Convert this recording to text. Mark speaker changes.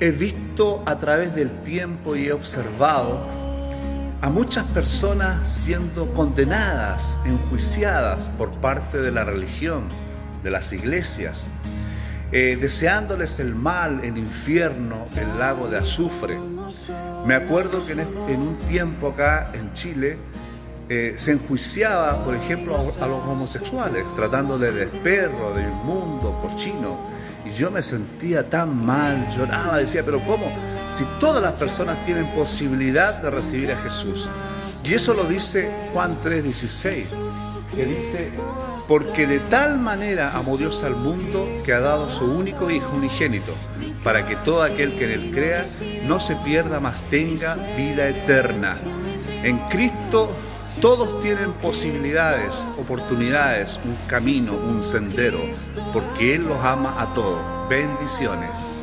Speaker 1: he visto a través del tiempo y he observado a muchas personas siendo condenadas, enjuiciadas por parte de la religión, de las iglesias, eh, deseándoles el mal, el infierno, el lago de azufre. Me acuerdo que en, un tiempo acá en Chile eh, se enjuiciaba, por ejemplo, a, los homosexuales, tratándole de perro, de inmundo, cochino. Y yo me sentía tan mal, lloraba, decía, pero ¿cómo? Si todas las personas tienen posibilidad de recibir a Jesús. Y eso lo dice Juan 3:16, que dice, porque de tal manera amó Dios al mundo que ha dado su único Hijo unigénito, para que todo aquel que en él crea no se pierda, mas tenga vida eterna. En Cristo todos tienen posibilidades, oportunidades, un camino, un sendero, porque Él los ama a todos. Bendiciones.